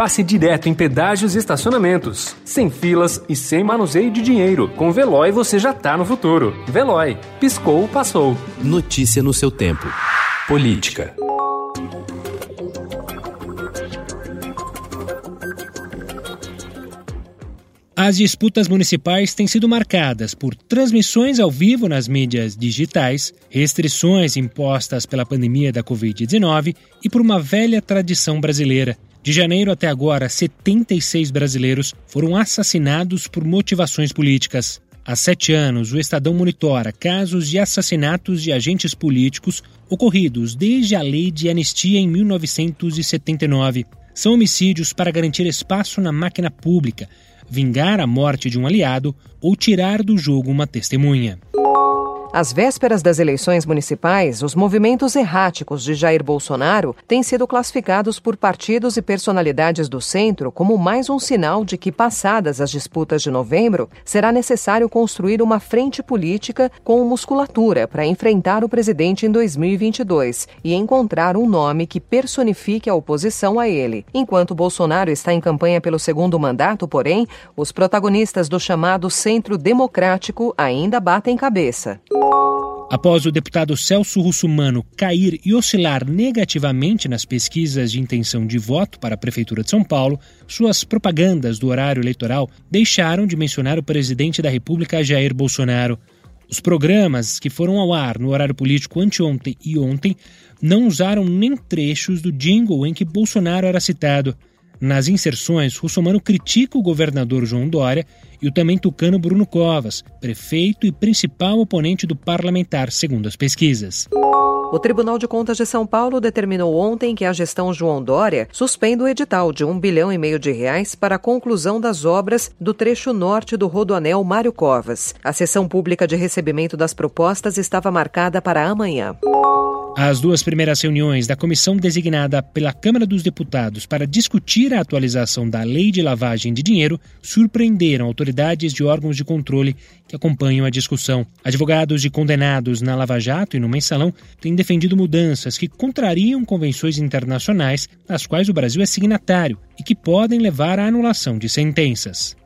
passe direto em pedágios e estacionamentos, sem filas e sem manuseio de dinheiro. Com Veloy você já tá no futuro. Veloy, piscou, passou. Notícia no seu tempo. Política. As disputas municipais têm sido marcadas por transmissões ao vivo nas mídias digitais, restrições impostas pela pandemia da Covid-19 e por uma velha tradição brasileira. De janeiro até agora, 76 brasileiros foram assassinados por motivações políticas. Há sete anos, o Estadão monitora casos de assassinatos de agentes políticos ocorridos desde a lei de anistia em 1979. São homicídios para garantir espaço na máquina pública, vingar a morte de um aliado ou tirar do jogo uma testemunha. Às vésperas das eleições municipais, os movimentos erráticos de Jair Bolsonaro têm sido classificados por partidos e personalidades do centro como mais um sinal de que, passadas as disputas de novembro, será necessário construir uma frente política com musculatura para enfrentar o presidente em 2022 e encontrar um nome que personifique a oposição a ele. Enquanto Bolsonaro está em campanha pelo segundo mandato, porém, os protagonistas do chamado Centro Democrático ainda batem cabeça. Após o deputado Celso Russumano cair e oscilar negativamente nas pesquisas de intenção de voto para a Prefeitura de São Paulo, suas propagandas do horário eleitoral deixaram de mencionar o presidente da República Jair Bolsonaro. Os programas que foram ao ar no horário político anteontem e ontem não usaram nem trechos do jingle em que Bolsonaro era citado. Nas inserções, Russomano critica o governador João Dória e o também tucano Bruno Covas, prefeito e principal oponente do parlamentar, segundo as pesquisas. O Tribunal de Contas de São Paulo determinou ontem que a gestão João Dória suspenda o edital de um bilhão e meio de reais para a conclusão das obras do trecho norte do Rodoanel Mário Covas. A sessão pública de recebimento das propostas estava marcada para amanhã. As duas primeiras reuniões da comissão designada pela Câmara dos Deputados para discutir a atualização da Lei de Lavagem de Dinheiro surpreenderam autoridades de órgãos de controle que acompanham a discussão. Advogados de condenados na Lava Jato e no Mensalão têm defendido mudanças que contrariam convenções internacionais das quais o Brasil é signatário e que podem levar à anulação de sentenças.